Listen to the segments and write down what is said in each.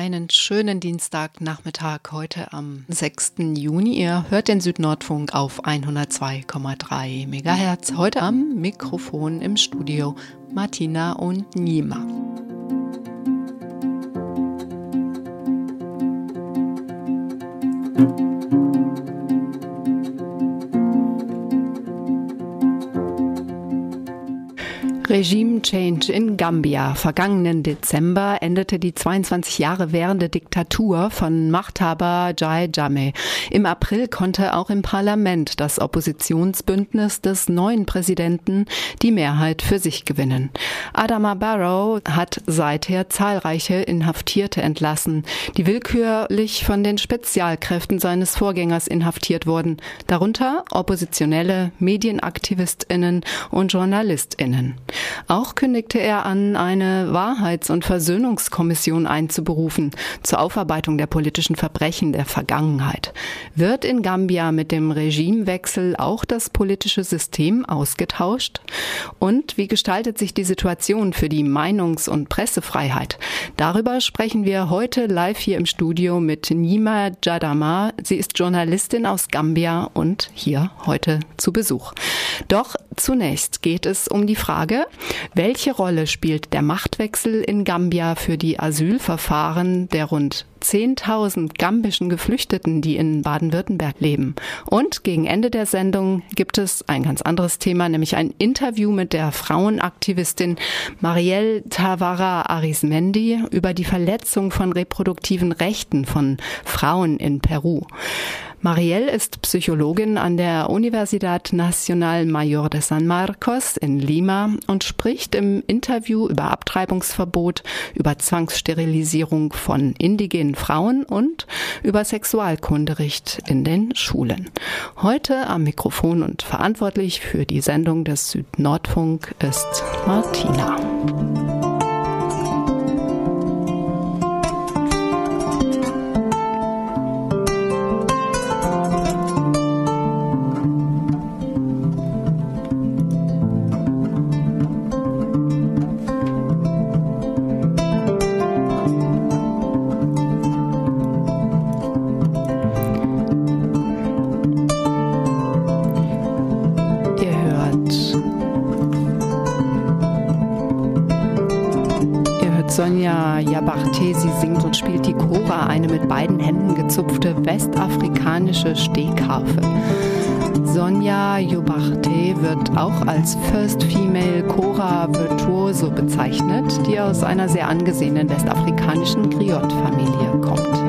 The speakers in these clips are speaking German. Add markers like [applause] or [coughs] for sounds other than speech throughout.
Einen schönen Dienstagnachmittag heute am 6. Juni. Ihr hört den Südnordfunk auf 102,3 MHz. Heute am Mikrofon im Studio Martina und Nima. Regime Change in Gambia. Vergangenen Dezember endete die 22 Jahre währende Diktatur von Machthaber Jai Jammeh. Im April konnte auch im Parlament das Oppositionsbündnis des neuen Präsidenten die Mehrheit für sich gewinnen. Adama Barrow hat seither zahlreiche Inhaftierte entlassen, die willkürlich von den Spezialkräften seines Vorgängers inhaftiert wurden, darunter Oppositionelle, Medienaktivistinnen und Journalistinnen. Auch kündigte er an, eine Wahrheits- und Versöhnungskommission einzuberufen zur Aufarbeitung der politischen Verbrechen der Vergangenheit. Wird in Gambia mit dem Regimewechsel auch das politische System ausgetauscht? Und wie gestaltet sich die Situation für die Meinungs- und Pressefreiheit? Darüber sprechen wir heute live hier im Studio mit Nima Jadama. Sie ist Journalistin aus Gambia und hier heute zu Besuch. Doch zunächst geht es um die Frage, welche Rolle spielt der Machtwechsel in Gambia für die Asylverfahren der rund 10.000 gambischen Geflüchteten, die in Baden-Württemberg leben. Und gegen Ende der Sendung gibt es ein ganz anderes Thema, nämlich ein Interview mit der Frauenaktivistin Marielle Tavara Arismendi über die Verletzung von reproduktiven Rechten von Frauen in Peru. Marielle ist Psychologin an der Universidad Nacional Mayor de San Marcos in Lima und spricht im Interview über Abtreibungsverbot, über Zwangssterilisierung von indigenen Frauen und über Sexualkunderecht in den Schulen. Heute am Mikrofon und verantwortlich für die Sendung des Südnordfunk ist Martina. Gezupfte westafrikanische Stehkarfe. Sonja Jobarte wird auch als First Female Chora Virtuoso bezeichnet, die aus einer sehr angesehenen westafrikanischen Griot-Familie kommt.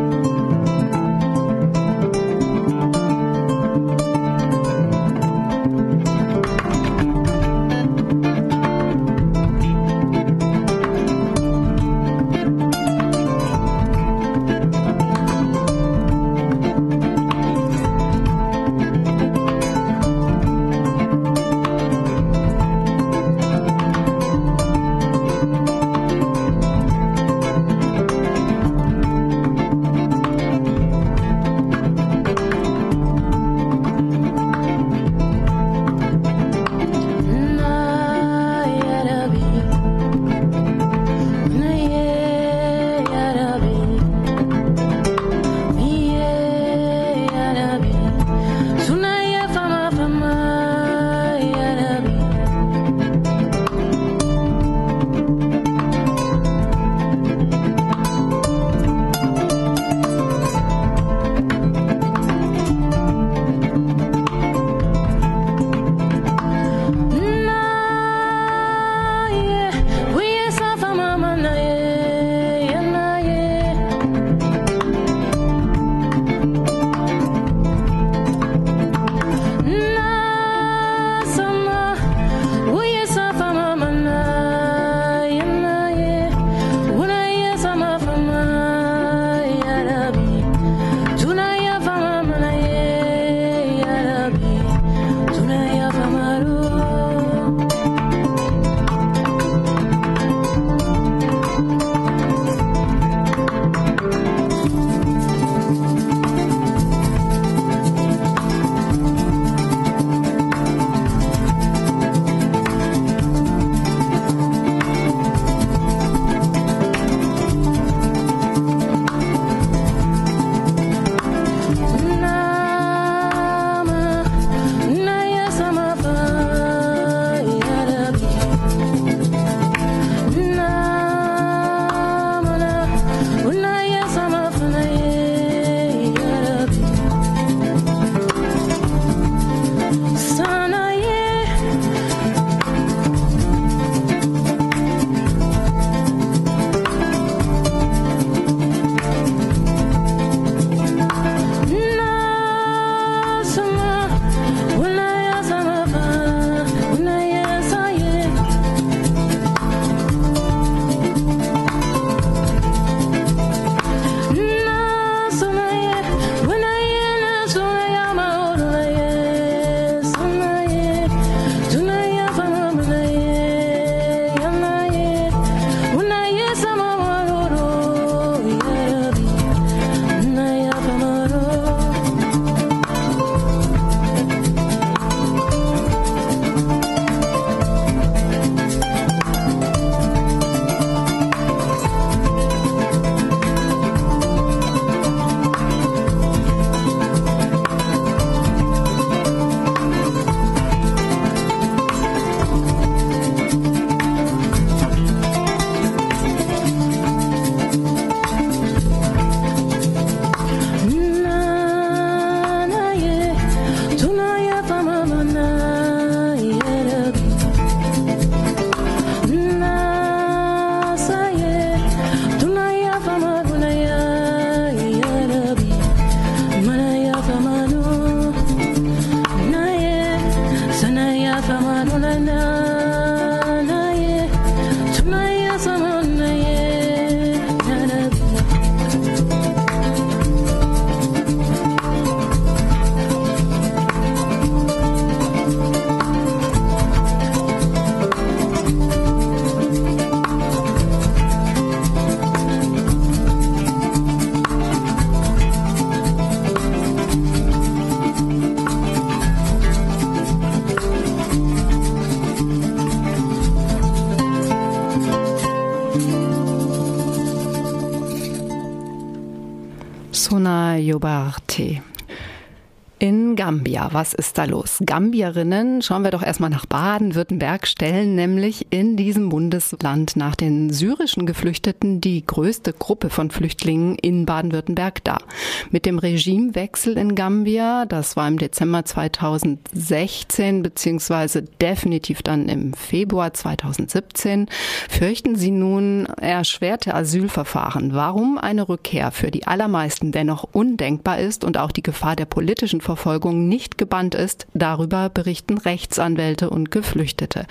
Gambia, was ist da los? Gambierinnen, schauen wir doch erstmal nach Baden-Württemberg, stellen nämlich in diesem Bundesland nach den syrischen Geflüchteten die größte Gruppe von Flüchtlingen in Baden-Württemberg dar. Mit dem Regimewechsel in Gambia, das war im Dezember 2016 beziehungsweise definitiv dann im Februar 2017, fürchten sie nun erschwerte Asylverfahren. Warum eine Rückkehr für die allermeisten dennoch undenkbar ist und auch die Gefahr der politischen Strafverfolgung nicht gebannt ist, darüber berichten Rechtsanwälte und Geflüchtete.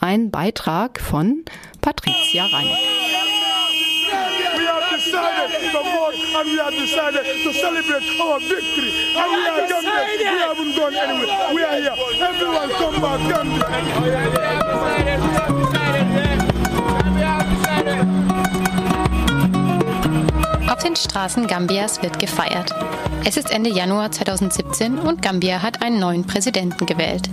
Ein Beitrag von Patricia Reinig. Auf den Straßen Gambias wird gefeiert. Es ist Ende Januar 2017 und Gambia hat einen neuen Präsidenten gewählt.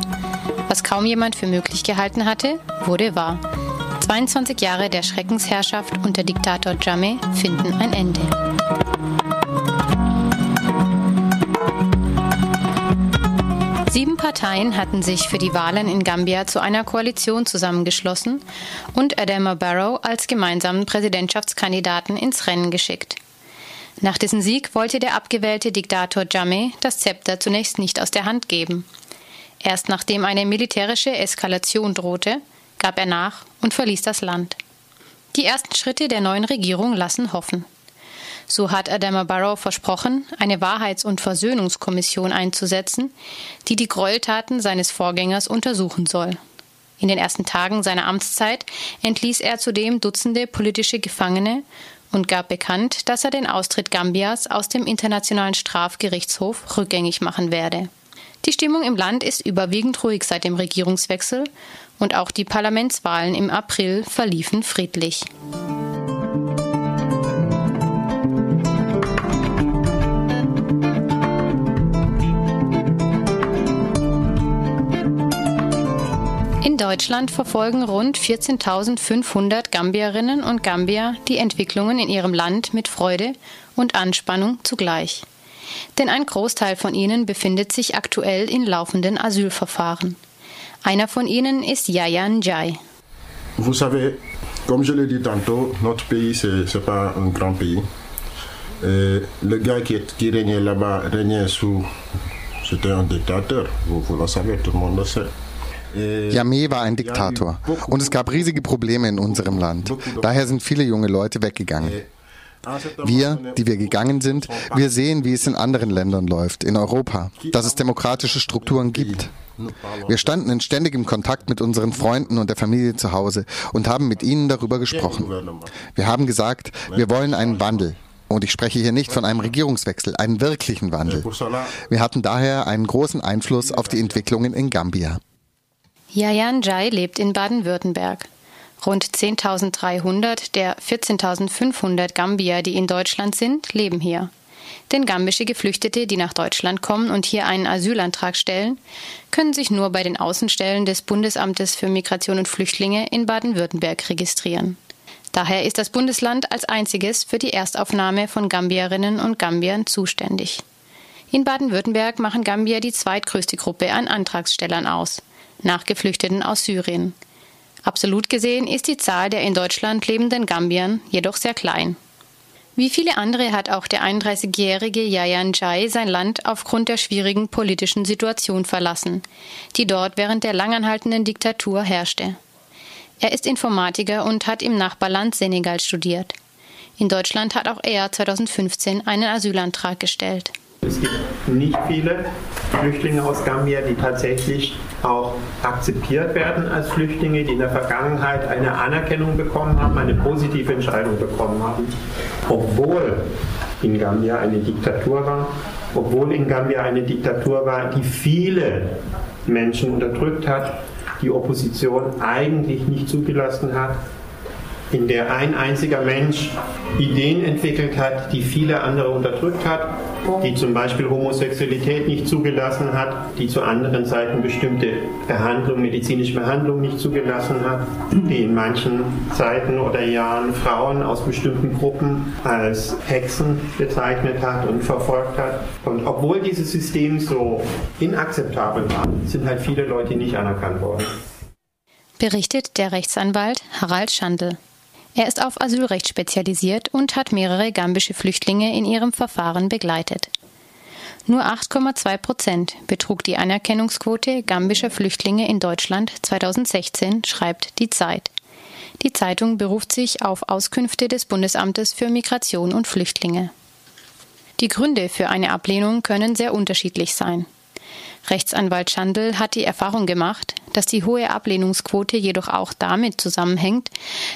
Was kaum jemand für möglich gehalten hatte, wurde wahr. 22 Jahre der Schreckensherrschaft unter Diktator Jammeh finden ein Ende. Sieben Parteien hatten sich für die Wahlen in Gambia zu einer Koalition zusammengeschlossen und Adama Barrow als gemeinsamen Präsidentschaftskandidaten ins Rennen geschickt. Nach dessen Sieg wollte der abgewählte Diktator Jammeh das Zepter zunächst nicht aus der Hand geben. Erst nachdem eine militärische Eskalation drohte, gab er nach und verließ das Land. Die ersten Schritte der neuen Regierung lassen hoffen. So hat Adama Barrow versprochen, eine Wahrheits- und Versöhnungskommission einzusetzen, die die Gräueltaten seines Vorgängers untersuchen soll. In den ersten Tagen seiner Amtszeit entließ er zudem Dutzende politische Gefangene und gab bekannt, dass er den Austritt Gambias aus dem Internationalen Strafgerichtshof rückgängig machen werde. Die Stimmung im Land ist überwiegend ruhig seit dem Regierungswechsel und auch die Parlamentswahlen im April verliefen friedlich. Deutschland verfolgen rund 14.500 Gambierinnen und Gambier die Entwicklungen in ihrem Land mit Freude und Anspannung zugleich. Denn ein Großteil von ihnen befindet sich aktuell in laufenden Asylverfahren. Einer von ihnen ist Yaya Njai. Vous savez, comme je l'ai dit tantôt, notre pays, c'est pas un grand pays. Et le gars qui, qui régnait là-bas régnait sous. C'était un dictateur, vous, vous le savez, tout le monde le sait. Yamé war ein Diktator und es gab riesige Probleme in unserem Land. Daher sind viele junge Leute weggegangen. Wir, die wir gegangen sind, wir sehen, wie es in anderen Ländern läuft, in Europa, dass es demokratische Strukturen gibt. Wir standen in ständigem Kontakt mit unseren Freunden und der Familie zu Hause und haben mit ihnen darüber gesprochen. Wir haben gesagt, wir wollen einen Wandel. Und ich spreche hier nicht von einem Regierungswechsel, einen wirklichen Wandel. Wir hatten daher einen großen Einfluss auf die Entwicklungen in Gambia. Yayan Jai lebt in Baden-Württemberg. Rund 10.300 der 14.500 Gambier, die in Deutschland sind, leben hier. Denn gambische Geflüchtete, die nach Deutschland kommen und hier einen Asylantrag stellen, können sich nur bei den Außenstellen des Bundesamtes für Migration und Flüchtlinge in Baden-Württemberg registrieren. Daher ist das Bundesland als einziges für die Erstaufnahme von Gambierinnen und Gambiern zuständig. In Baden-Württemberg machen Gambier die zweitgrößte Gruppe an Antragstellern aus nach Geflüchteten aus Syrien. Absolut gesehen ist die Zahl der in Deutschland lebenden Gambiern jedoch sehr klein. Wie viele andere hat auch der 31-jährige Yayan Jai sein Land aufgrund der schwierigen politischen Situation verlassen, die dort während der langanhaltenden Diktatur herrschte. Er ist Informatiker und hat im Nachbarland Senegal studiert. In Deutschland hat auch er 2015 einen Asylantrag gestellt. Es gibt nicht viele Flüchtlinge aus Gambia, die tatsächlich auch akzeptiert werden als Flüchtlinge, die in der Vergangenheit eine Anerkennung bekommen haben, eine positive Entscheidung bekommen haben, obwohl in Gambia eine Diktatur war, obwohl in Gambia eine Diktatur war, die viele Menschen unterdrückt hat, die Opposition eigentlich nicht zugelassen hat in der ein einziger Mensch Ideen entwickelt hat, die viele andere unterdrückt hat, die zum Beispiel Homosexualität nicht zugelassen hat, die zu anderen Zeiten bestimmte Behandlung, medizinische Behandlung nicht zugelassen hat, die in manchen Zeiten oder Jahren Frauen aus bestimmten Gruppen als Hexen bezeichnet hat und verfolgt hat. Und obwohl dieses System so inakzeptabel war, sind halt viele Leute nicht anerkannt worden. Berichtet der Rechtsanwalt Harald Schandl. Er ist auf Asylrecht spezialisiert und hat mehrere gambische Flüchtlinge in ihrem Verfahren begleitet. Nur 8,2 Prozent betrug die Anerkennungsquote gambischer Flüchtlinge in Deutschland 2016, schreibt die Zeit. Die Zeitung beruft sich auf Auskünfte des Bundesamtes für Migration und Flüchtlinge. Die Gründe für eine Ablehnung können sehr unterschiedlich sein. Rechtsanwalt Schandl hat die Erfahrung gemacht, dass die hohe Ablehnungsquote jedoch auch damit zusammenhängt,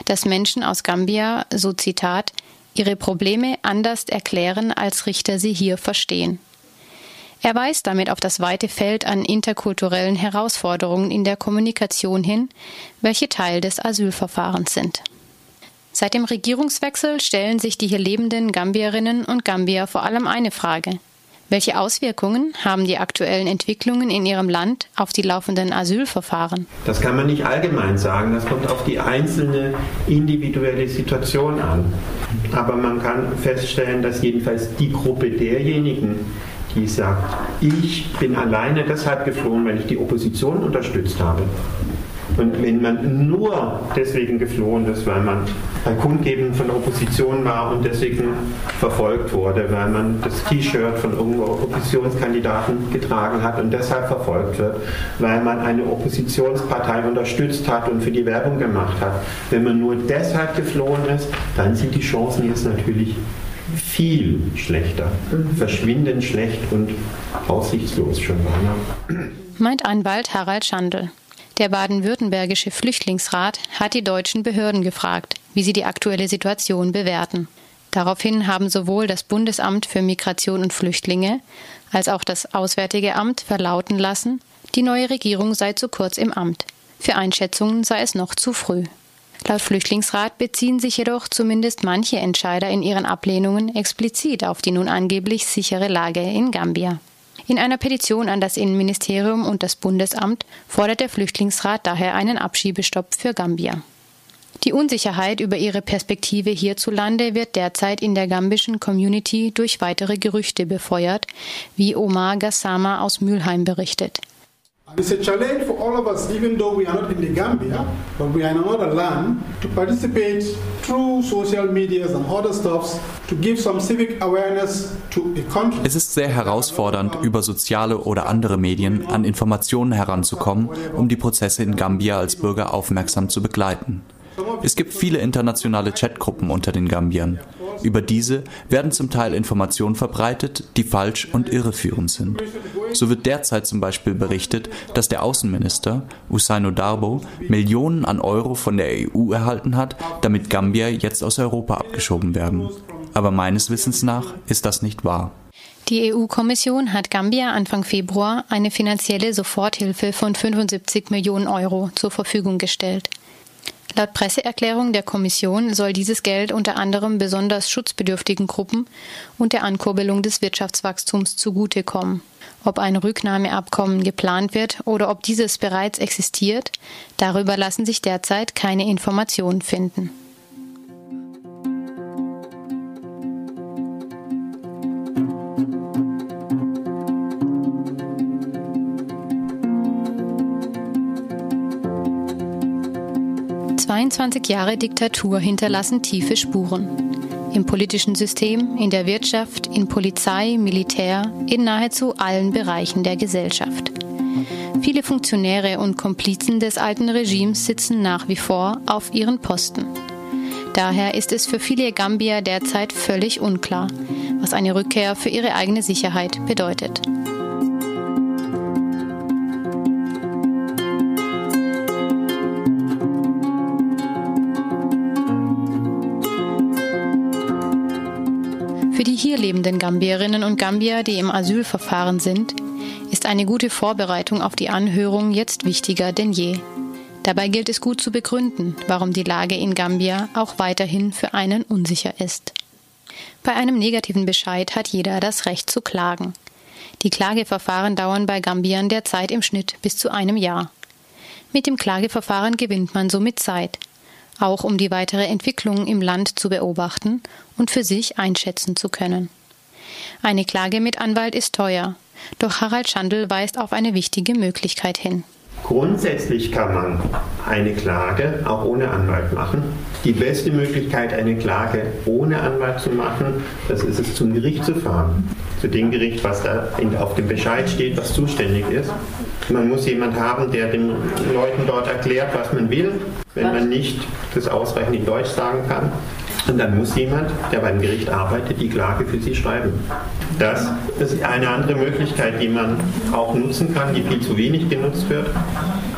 dass Menschen aus Gambia, so Zitat, ihre Probleme anders erklären, als Richter sie hier verstehen. Er weist damit auf das weite Feld an interkulturellen Herausforderungen in der Kommunikation hin, welche Teil des Asylverfahrens sind. Seit dem Regierungswechsel stellen sich die hier lebenden Gambierinnen und Gambier vor allem eine Frage. Welche Auswirkungen haben die aktuellen Entwicklungen in Ihrem Land auf die laufenden Asylverfahren? Das kann man nicht allgemein sagen. Das kommt auf die einzelne individuelle Situation an. Aber man kann feststellen, dass jedenfalls die Gruppe derjenigen, die sagt, ich bin alleine deshalb geflohen, weil ich die Opposition unterstützt habe, und wenn man nur deswegen geflohen ist, weil man bei Kundgeben von Opposition war und deswegen verfolgt wurde, weil man das T-Shirt von irgendwo Oppositionskandidaten getragen hat und deshalb verfolgt wird, weil man eine Oppositionspartei unterstützt hat und für die Werbung gemacht hat. Wenn man nur deshalb geflohen ist, dann sind die Chancen jetzt natürlich viel schlechter, verschwindend schlecht und aussichtslos schon beinahe. Meint Anwalt Harald Schandl. Der baden-württembergische Flüchtlingsrat hat die deutschen Behörden gefragt, wie sie die aktuelle Situation bewerten. Daraufhin haben sowohl das Bundesamt für Migration und Flüchtlinge als auch das Auswärtige Amt verlauten lassen, die neue Regierung sei zu kurz im Amt. Für Einschätzungen sei es noch zu früh. Laut Flüchtlingsrat beziehen sich jedoch zumindest manche Entscheider in ihren Ablehnungen explizit auf die nun angeblich sichere Lage in Gambia. In einer Petition an das Innenministerium und das Bundesamt fordert der Flüchtlingsrat daher einen Abschiebestopp für Gambia. Die Unsicherheit über ihre Perspektive hierzulande wird derzeit in der gambischen Community durch weitere Gerüchte befeuert, wie Omar Gassama aus Mülheim berichtet. It's a challenge for all of us, even though we are not in the Gambia, but we are in another land, to participate through social medias and other stuffs to give some civic awareness to a country. Es ist sehr herausfordernd, über soziale oder andere Medien an Informationen heranzukommen, um die Prozesse in Gambia als Bürger aufmerksam zu begleiten. Es gibt viele internationale Chatgruppen unter den Gambiern. Über diese werden zum Teil Informationen verbreitet, die falsch und irreführend sind. So wird derzeit zum Beispiel berichtet, dass der Außenminister Usaino Darbo Millionen an Euro von der EU erhalten hat, damit Gambia jetzt aus Europa abgeschoben werden. Aber meines Wissens nach ist das nicht wahr. Die EU-Kommission hat Gambia Anfang Februar eine finanzielle Soforthilfe von 75 Millionen Euro zur Verfügung gestellt. Laut Presseerklärung der Kommission soll dieses Geld unter anderem besonders schutzbedürftigen Gruppen und der Ankurbelung des Wirtschaftswachstums zugutekommen. Ob ein Rücknahmeabkommen geplant wird oder ob dieses bereits existiert, darüber lassen sich derzeit keine Informationen finden. 22 Jahre Diktatur hinterlassen tiefe Spuren. Im politischen System, in der Wirtschaft, in Polizei, Militär, in nahezu allen Bereichen der Gesellschaft. Viele Funktionäre und Komplizen des alten Regimes sitzen nach wie vor auf ihren Posten. Daher ist es für viele Gambier derzeit völlig unklar, was eine Rückkehr für ihre eigene Sicherheit bedeutet. Lebenden Gambierinnen und Gambier, die im Asylverfahren sind, ist eine gute Vorbereitung auf die Anhörung jetzt wichtiger denn je. Dabei gilt es gut zu begründen, warum die Lage in Gambia auch weiterhin für einen unsicher ist. Bei einem negativen Bescheid hat jeder das Recht zu klagen. Die Klageverfahren dauern bei Gambiern derzeit im Schnitt bis zu einem Jahr. Mit dem Klageverfahren gewinnt man somit Zeit, auch um die weitere Entwicklung im Land zu beobachten und für sich einschätzen zu können. Eine Klage mit Anwalt ist teuer, doch Harald Schandl weist auf eine wichtige Möglichkeit hin. Grundsätzlich kann man eine Klage auch ohne Anwalt machen. Die beste Möglichkeit, eine Klage ohne Anwalt zu machen, das ist es, zum Gericht zu fahren. Zu dem Gericht, was da auf dem Bescheid steht, was zuständig ist. Man muss jemand haben, der den Leuten dort erklärt, was man will, wenn man nicht das ausreichend in Deutsch sagen kann. Und dann muss jemand, der beim Gericht arbeitet, die Klage für sie schreiben. Das ist eine andere Möglichkeit, die man auch nutzen kann, die viel zu wenig genutzt wird.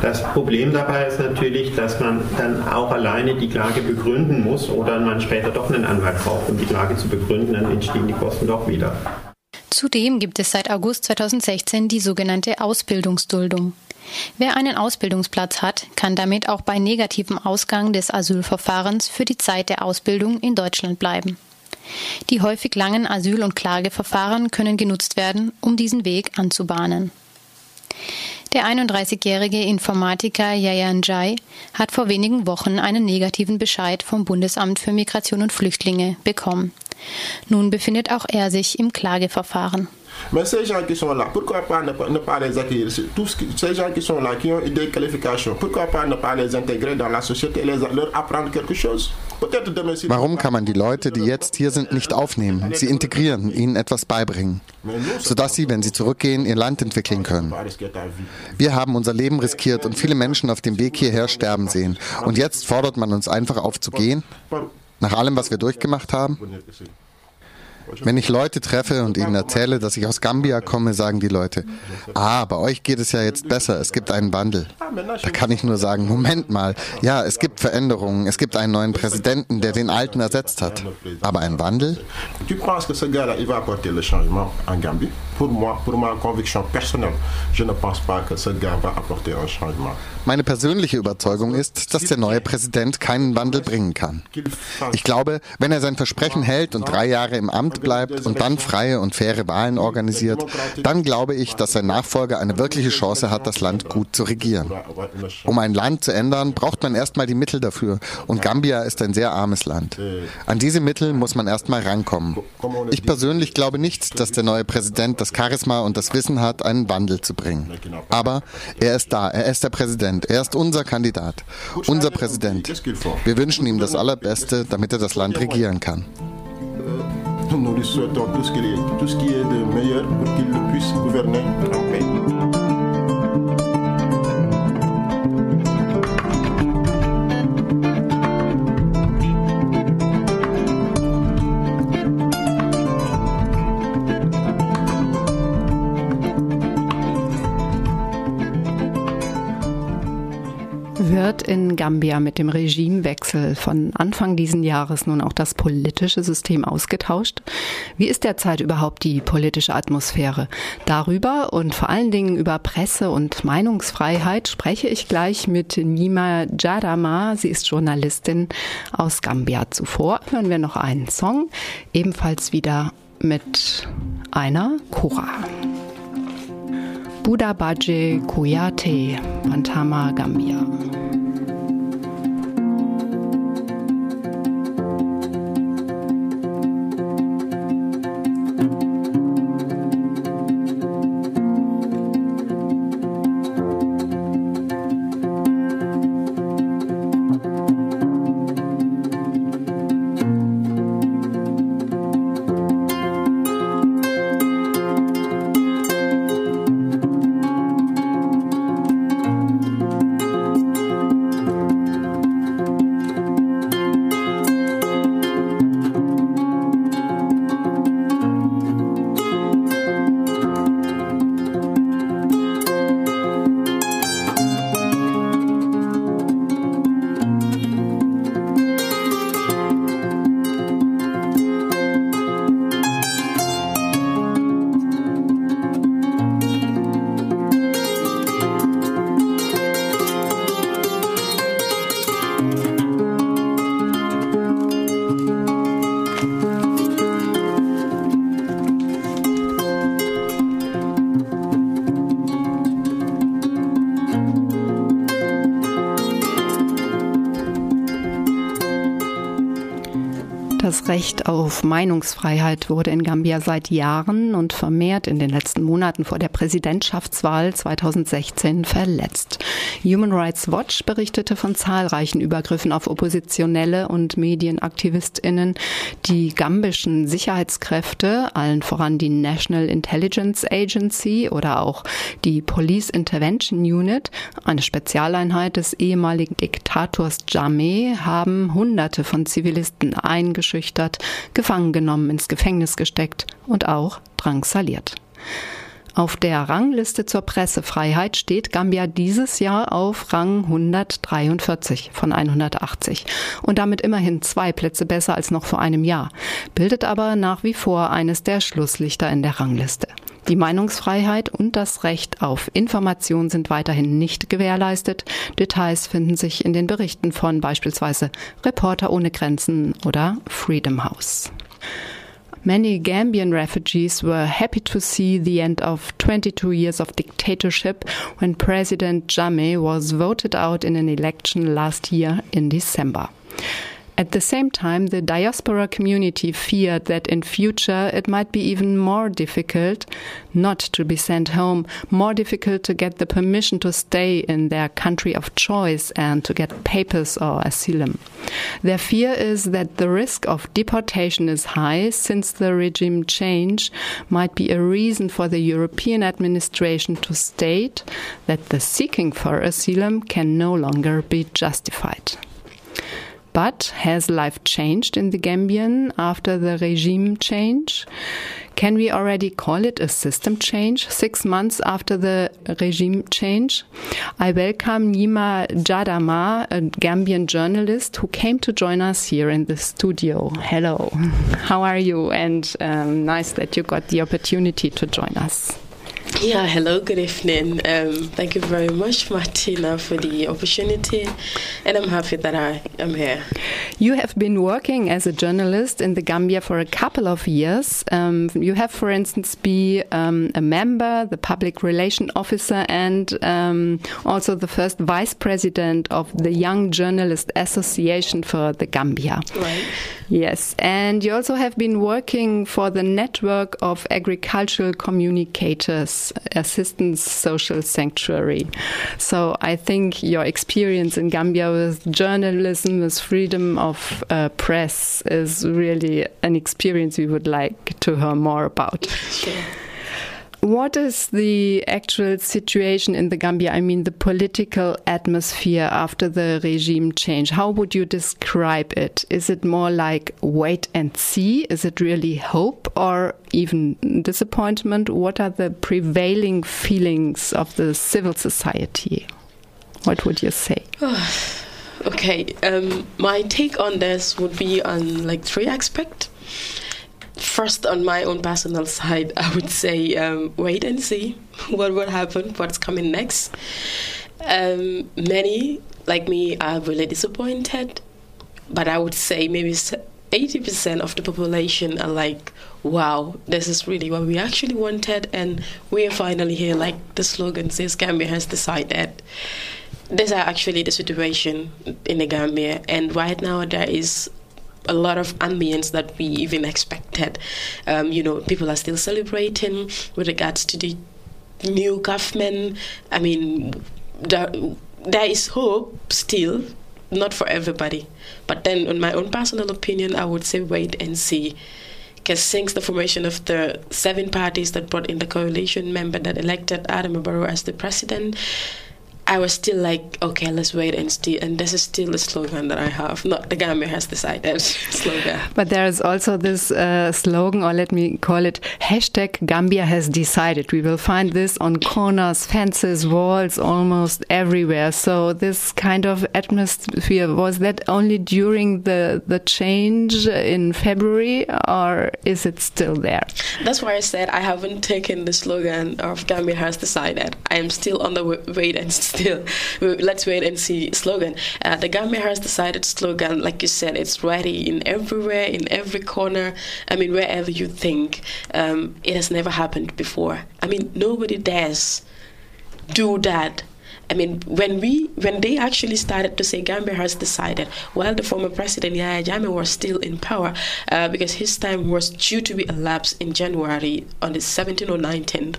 Das Problem dabei ist natürlich, dass man dann auch alleine die Klage begründen muss oder man später doch einen Anwalt braucht, um die Klage zu begründen, dann entstehen die Kosten doch wieder. Zudem gibt es seit August 2016 die sogenannte Ausbildungsduldung. Wer einen Ausbildungsplatz hat, kann damit auch bei negativem Ausgang des Asylverfahrens für die Zeit der Ausbildung in Deutschland bleiben. Die häufig langen Asyl- und Klageverfahren können genutzt werden, um diesen Weg anzubahnen. Der 31-jährige Informatiker Yayan Jai hat vor wenigen Wochen einen negativen Bescheid vom Bundesamt für Migration und Flüchtlinge bekommen. Nun befindet auch er sich im Klageverfahren. Mais ces gens qui sont là, pourquoi pas ne, ne pas les accueillir Tous ces gens qui sont là, qui ont des qualifications, pourquoi pas ne pas les intégrer dans la société et les, leur apprendre quelque chose Warum kann man die Leute, die jetzt hier sind, nicht aufnehmen, sie integrieren, ihnen etwas beibringen, sodass sie, wenn sie zurückgehen, ihr Land entwickeln können? Wir haben unser Leben riskiert und viele Menschen auf dem Weg hierher sterben sehen. Und jetzt fordert man uns einfach auf zu gehen? Nach allem, was wir durchgemacht haben? Wenn ich Leute treffe und ihnen erzähle, dass ich aus Gambia komme, sagen die Leute, ah, bei euch geht es ja jetzt besser, es gibt einen Wandel. Da kann ich nur sagen, Moment mal, ja, es gibt Veränderungen, es gibt einen neuen Präsidenten, der den alten ersetzt hat. Aber ein Wandel? Tu penses que ce gars-là, il va apporter le changement en Gambie? Pour moi, pour ma conviction personnelle, je ne pense pas que ce gars va apporter un changement. Meine persönliche Überzeugung ist, dass der neue Präsident keinen Wandel bringen kann. Ich glaube, wenn er sein Versprechen hält und drei Jahre im Amt bleibt und dann freie und faire Wahlen organisiert, dann glaube ich, dass sein Nachfolger eine wirkliche Chance hat, das Land gut zu regieren. Um ein Land zu ändern, braucht man erstmal die Mittel dafür. Und Gambia ist ein sehr armes Land. An diese Mittel muss man erstmal rankommen. Ich persönlich glaube nicht, dass der neue Präsident das Charisma und das Wissen hat, einen Wandel zu bringen. Aber er ist da, er ist der Präsident, er ist unser Kandidat, unser Präsident. Wir wünschen ihm das Allerbeste, damit er das Land regieren kann. Nous lui souhaitons tout ce, est, tout ce qui est de meilleur pour qu'il puisse gouverner en paix. In Gambia mit dem Regimewechsel von Anfang diesen Jahres nun auch das politische System ausgetauscht? Wie ist derzeit überhaupt die politische Atmosphäre? Darüber und vor allen Dingen über Presse- und Meinungsfreiheit spreche ich gleich mit Nima Jadama. Sie ist Journalistin aus Gambia. Zuvor hören wir noch einen Song, ebenfalls wieder mit einer Chora. Buddha Baje Kuyate, Pantama, Gambia. Recht auf Meinungsfreiheit wurde in Gambia seit Jahren und vermehrt in den letzten Monaten vor der Präsidentschaftswahl 2016 verletzt. Human Rights Watch berichtete von zahlreichen Übergriffen auf Oppositionelle und Medienaktivistinnen. Die gambischen Sicherheitskräfte, allen voran die National Intelligence Agency oder auch die Police Intervention Unit, eine Spezialeinheit des ehemaligen Diktators Jammeh, haben Hunderte von Zivilisten eingeschüchtert, gefangen genommen, ins Gefängnis gesteckt und auch drangsaliert. Auf der Rangliste zur Pressefreiheit steht Gambia dieses Jahr auf Rang 143 von 180 und damit immerhin zwei Plätze besser als noch vor einem Jahr, bildet aber nach wie vor eines der Schlusslichter in der Rangliste. Die Meinungsfreiheit und das Recht auf Information sind weiterhin nicht gewährleistet. Details finden sich in den Berichten von beispielsweise Reporter ohne Grenzen oder Freedom House. Many Gambian refugees were happy to see the end of 22 years of dictatorship when President Jammeh was voted out in an election last year in December. At the same time, the diaspora community feared that in future it might be even more difficult not to be sent home, more difficult to get the permission to stay in their country of choice and to get papers or asylum. Their fear is that the risk of deportation is high since the regime change might be a reason for the European administration to state that the seeking for asylum can no longer be justified. But has life changed in the Gambian after the regime change? Can we already call it a system change six months after the regime change? I welcome Nima Jadama, a Gambian journalist who came to join us here in the studio. Hello, [laughs] how are you? And um, nice that you got the opportunity to join us. Yeah, hello, good evening. Um, thank you very much, Martina, for the opportunity, and I'm happy that I am here. You have been working as a journalist in the Gambia for a couple of years. Um, you have, for instance, been um, a member, the public relation officer, and um, also the first vice president of the Young Journalist Association for the Gambia. Right. Yes, and you also have been working for the network of agricultural communicators, Assistance Social Sanctuary. So I think your experience in Gambia with journalism, with freedom of uh, press, is really an experience we would like to hear more about. Sure. What is the actual situation in the Gambia? I mean, the political atmosphere after the regime change. How would you describe it? Is it more like wait and see? Is it really hope or even disappointment? What are the prevailing feelings of the civil society? What would you say? [sighs] okay, um, my take on this would be on like three aspects first on my own personal side [laughs] i would say um, wait and see [laughs] what will happen what's coming next. Um, many like me are really disappointed but i would say maybe 80% of the population are like wow this is really what we actually wanted and we are finally here like the slogan says gambia has decided. These are actually the situation in the gambia and right now there is a lot of ambience that we even expected. Um, you know, people are still celebrating with regards to the new government. I mean, there, there is hope still, not for everybody. But then, on my own personal opinion, I would say wait and see. Because since the formation of the seven parties that brought in the coalition member that elected Adam Barrow as the president, I was still like, okay, let's wait and see. And this is still the slogan that I have, not the Gambia has decided [laughs] slogan. But there is also this uh, slogan, or let me call it hashtag Gambia has decided. We will find this on corners, fences, walls, almost everywhere. So this kind of atmosphere, was that only during the, the change in February, or is it still there? That's why I said I haven't taken the slogan of Gambia has decided. I am still on the wait and see [laughs] still, let's wait and see slogan. Uh, the Gambia has decided slogan, like you said, it's ready in everywhere, in every corner. I mean, wherever you think. Um, it has never happened before. I mean, nobody dares do that. I mean, when we when they actually started to say Gambia has decided, while the former president Yahya Jammeh was still in power, uh, because his time was due to be elapsed in January on the 17th or 19th,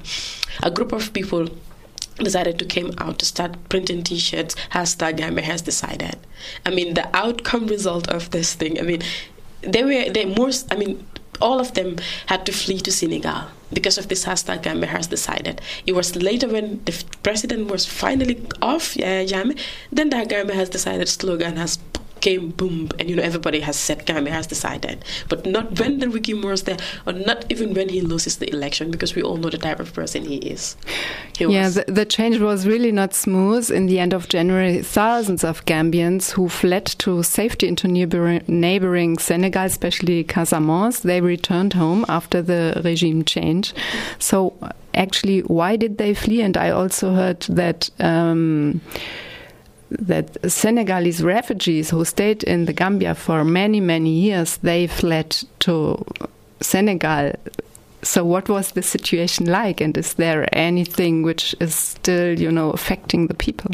a group of people decided to came out to start printing t-shirts hashtag Gambia has decided i mean the outcome result of this thing i mean they were they most i mean all of them had to flee to senegal because of this hashtag Gambia has decided. It was later when the president was finally off, yeah, Jammeh, then the Gambia has decided slogan has came boom and you know everybody has said Gambia has decided. But not when the Ricky Moore's there or not even when he loses the election because we all know the type of person he is. He yeah the, the, change was really not smooth. In the end of January thousands of Gambians who fled to safety into neighboring, neighboring Senegal especially Casamance they returned home after the regime change. So actually why did they flee? And I also heard that um, that Senegalese refugees who stayed in the Gambia for many, many years, they fled to Senegal. So, what was the situation like, and is there anything which is still, you know, affecting the people?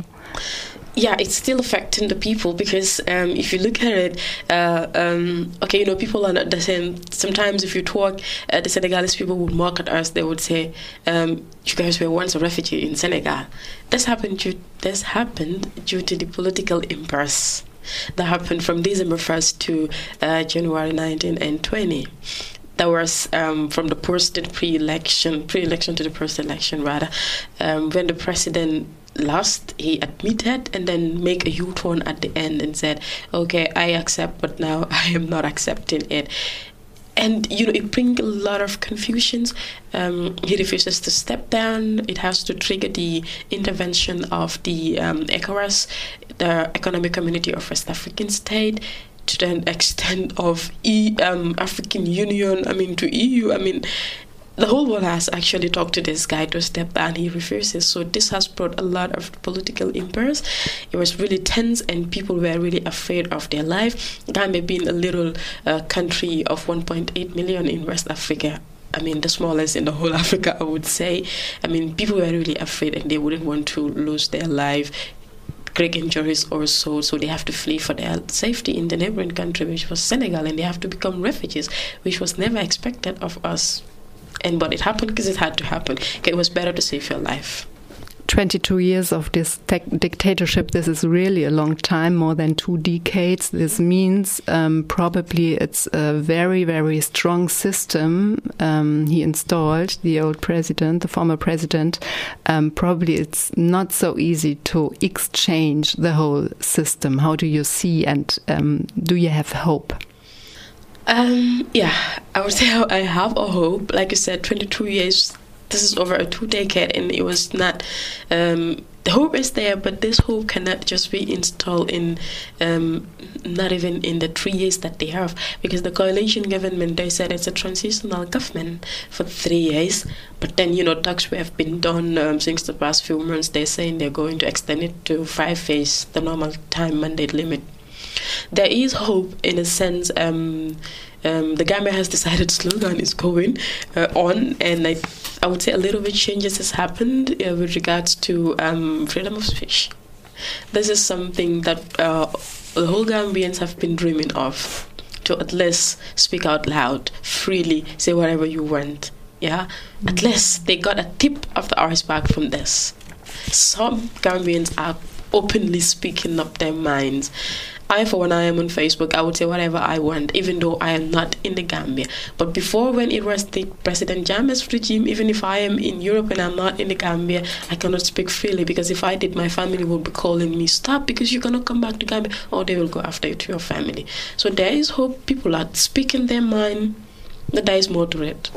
Yeah, it's still affecting the people because um, if you look at it, uh, um, okay, you know, people are not the same. Sometimes if you talk, uh, the Senegalese people would mock at us. They would say, um, "You guys were once a refugee in Senegal." This happened. Due, this happened due to the political impasse that happened from December first to uh, January 19 and 20 that was um, from the post pre-election, pre-election to the post-election rather, um, when the president lost, he admitted and then make a U-turn at the end and said, "Okay, I accept, but now [laughs] I am not accepting it." And you know, it brings a lot of confusions. Um, he refuses to step down. It has to trigger the intervention of the um, ECOWAS, the Economic Community of West African State, to the [laughs] extent of e, um, African Union. I mean, to EU. I mean, the whole world has actually talked to this guy to step down. He refuses. So this has brought a lot of political impasse. It was really tense, and people were really afraid of their life. Gambia being a little uh, country of 1.8 million in West Africa. I mean, the smallest in the whole [laughs] Africa, I would say. I mean, people were really afraid and they wouldn't want to lose their life great injuries or so, so they have to flee for their safety in the neighboring country, which was Senegal, and they have to become refugees, which was never expected of us and but it happened because it had to happen. It was better to save your life. 22 years of this dictatorship, this is really a long time, more than two decades. This means um, probably it's a very, very strong system um, he installed, the old president, the former president. Um, probably it's not so easy to exchange the whole system. How do you see and um, do you have hope? Um, yeah, I would [laughs] say I have a hope. Like you said, 22 years. This is over a two decade, and it was not. Um, the hope is there, but this hope cannot just be installed in, um, not even in the three years that they have, because the coalition government they said it's a transitional government for three years, but then you know talks have been done um, since the past few months. They're saying they're going to extend it to five years, the normal time mandate limit there is hope in a sense. Um, um, the Gambia has decided slogan is going uh, on, and I, I would say a little bit changes has happened uh, with regards to um, freedom of speech. This is something that uh, the whole Gambians have been dreaming of to at least speak out loud, freely, say whatever you want. Yeah, mm-hmm. at least they got a tip of the iceberg from this. Some Gambians are openly speaking up their minds I, for when I am on Facebook, I would say whatever I want, even though I am not in the Gambia. But before, when it was the President Jammeh's regime, even if I am in Europe and I'm not in the Gambia, I cannot speak freely because if I did, my family would be calling me, stop because you cannot come back to Gambia, or they will go after you to your family. So there is hope. People are speaking their mind. That there is more to it.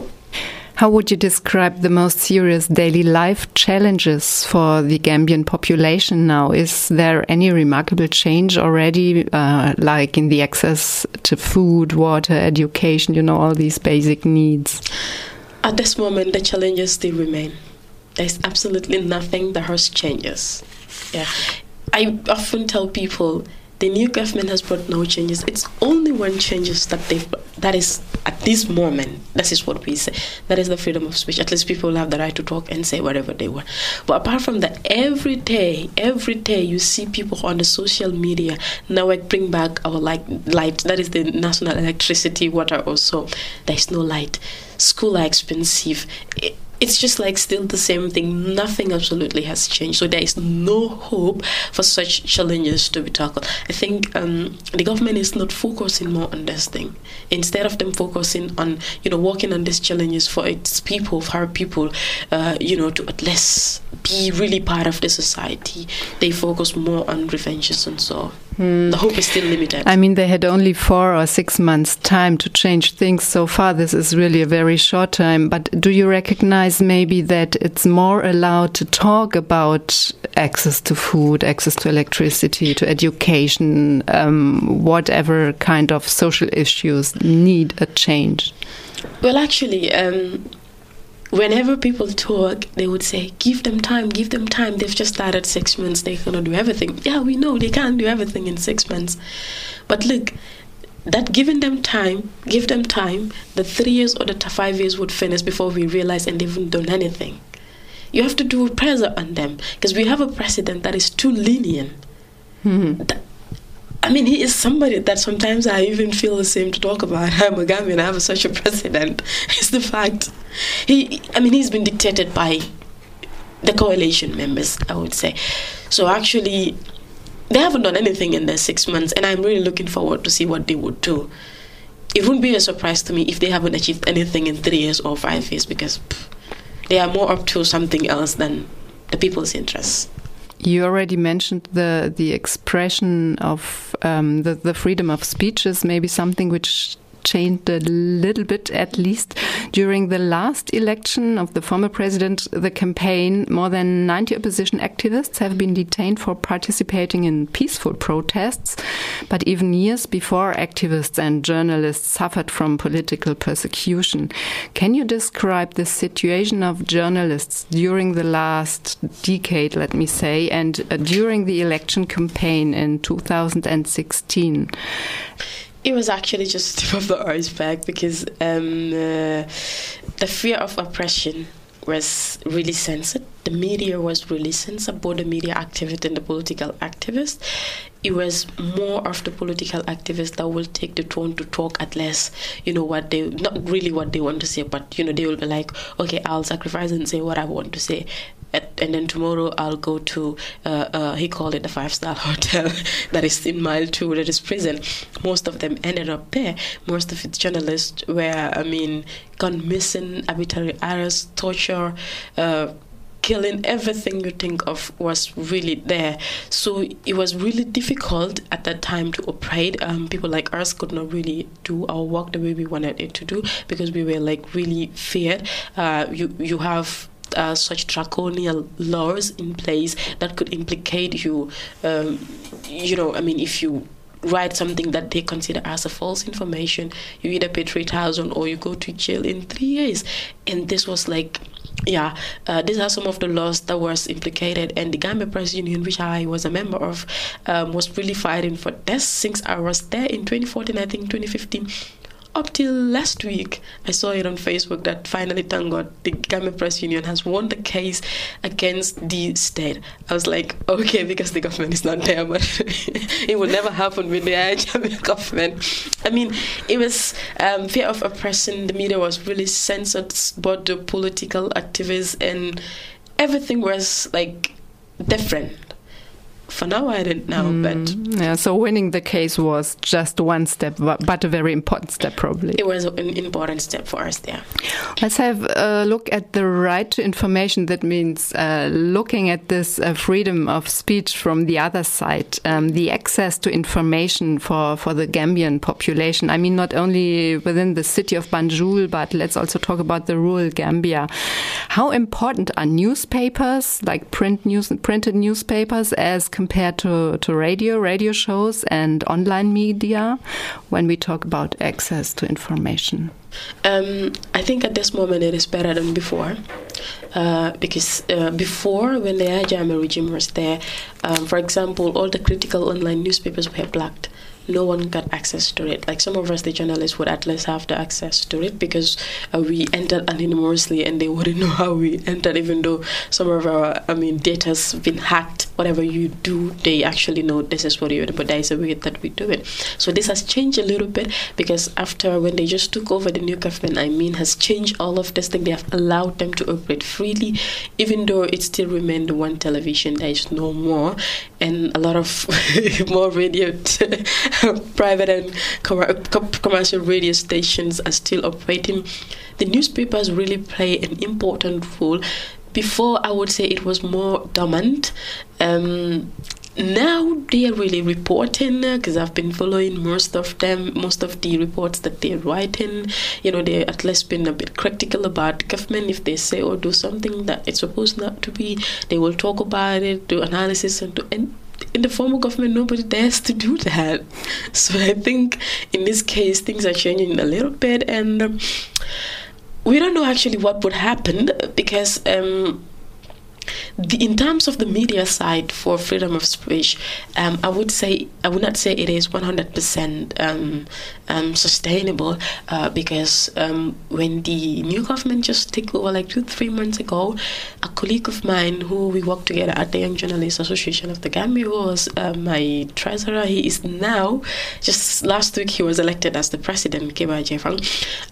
How would you describe the most serious daily life challenges for the Gambian population now? Is there any remarkable change already, uh, like in the access to food, water, education, you know, all these basic needs? At this moment, the challenges still remain. There's absolutely nothing that has changes. Yeah. I often tell people the new government has brought no changes. It's only one changes that they've that is at this moment. That is what we say. That is the freedom of speech. At least people have the right to talk and say whatever they want. But apart from that, every day, every day you see people on the social media now I bring back our light. Light that is the national electricity, water. Also, there is no light. School are expensive. It, it's just like still the same thing. Nothing absolutely has changed. So there is no hope for such challenges to be tackled. I think um, the government is not focusing more on this thing. Instead of them focusing on, you know, working on these challenges for its people, for our people, uh, you know, to at least be really part of the society, they focus more on revenges and so Hmm. The hope is still limited. I mean, they had only four or six months' time to change things so far. This is really a very short time. But do you recognize maybe that it's more allowed to talk about access to food, access to electricity, to education, um, whatever kind of social issues need a change? Well, actually, um, whenever people talk, they would say, give them time, give them time. They've just started six months, they cannot do everything. Yeah, we know they can't do everything in six months. But look, that giving them time, give them time, the three years or the five years would finish before we realize and they haven't done anything. You have to do a pressure on them because we have a president that is too lenient. Mm-hmm. That, I mean, he is somebody that sometimes I even feel the same to talk about. [laughs] I'm a Gambian, I have such a president. [laughs] It's the fact. He, I mean, he's been dictated by the coalition members, I would say. So actually, they haven't done anything in their six months, and I'm really looking forward to see what they would do. It wouldn't be a surprise to me if they haven't achieved anything in three years or five years because pff, they are more up to something else than the people's interests. You already mentioned the the expression of um, the the freedom of speech is maybe something which changed a little bit, at least during the last election of the former president, the campaign. More than 90 opposition activists have been detained for participating in peaceful protests. But even years before, activists and journalists suffered from political persecution. Can you describe the situation of journalists during the last decade, let me say, and uh, during the election campaign in 2016? It was actually just [laughs] tip of the iceberg because um, uh, the fear of oppression was really censored. The media was really censored, both the media activist and the political activist. It was more of the political activists that will take the tone to talk at less, you know, what they, not really what they want to say, but, you know, they will be like, okay, I'll sacrifice and say what I want to say and then tomorrow I'll go to uh, uh, he called it the five star [laughs] hotel that is in mile two that is prison. Most of them ended up there. Most of its journalists were I mean gone missing, arbitrary arrest, torture. Uh, killing everything you think of was really there so it was really difficult at that time to operate um, people like us could not really do our work the way we wanted it to do because we were like really feared uh, you you have uh, such draconian laws in place that could implicate you. Um, you know, I mean, if you write something that they consider as a false information, you either pay 3,000 or you go to jail in three years. And this was like, yeah, uh, these are some of the laws that was implicated. And the Gambia Press Union, which I was a member of, um, was really fighting for this since I was there in 2014, I think 2015 up till last week, I saw it on Facebook that finally, thank God, the Gambia Press Union has won the case against the state. I was like, okay, because the government is not there, but [laughs] it will never happen with the Gambia government. I mean, it was um, fear of oppression. The media was really censored, but the political activists and everything was like different for now I didn't know, mm, but yeah. So winning the case was just one step, but a very important step, probably. It was an important step for us. Yeah. Let's have a look at the right to information. That means uh, looking at this uh, freedom of speech from the other side, um, the access to information for for the Gambian population. I mean, not only within the city of Banjul, but let's also talk about the rural Gambia. How important are newspapers, like print news, printed newspapers, as compared to, to radio, radio shows, and online media when we talk about access to information? Um, I think at this moment it is better than before. Uh, because uh, before, when the Ajame regime was there, um, for example, all the critical online newspapers were blocked no one got access to it. Like some of us, the journalists, would at least have the access to it because uh, we entered anonymously and they wouldn't [laughs] know how we entered, even though some of our, I mean, data's been hacked. Whatever you do, they actually know this is what you do, but there is a way that we do it. So this has changed a little bit because after when they just took over the new government, I mean, has changed all of this thing. They have allowed them to operate freely, even though it still remained one television. There is no more, and a lot of [laughs] more radio. [laughs] private and commercial radio stations are still operating. The newspapers really play an important role. Before, I would say it was more dormant. Um, now they are really reporting because I've been following most of them, most of the reports that they're writing. You know, they're at least been a bit critical about government. If they say or do something that it's supposed not to be, they will talk about it, do analysis, and do, and in the former government, nobody dares to do that. So I think in this case, things are changing a little bit, and um, we don't know actually what would happen because. Um, the, in terms of the media side for freedom of speech, um, I would say I would not say it is 100% um, um, sustainable uh, because um, when the new government just took over like two three months ago, a colleague of mine who we worked together at the Young Journalists Association of the Gambia who was uh, my treasurer. He is now just last week he was elected as the president. Kiba Jefang.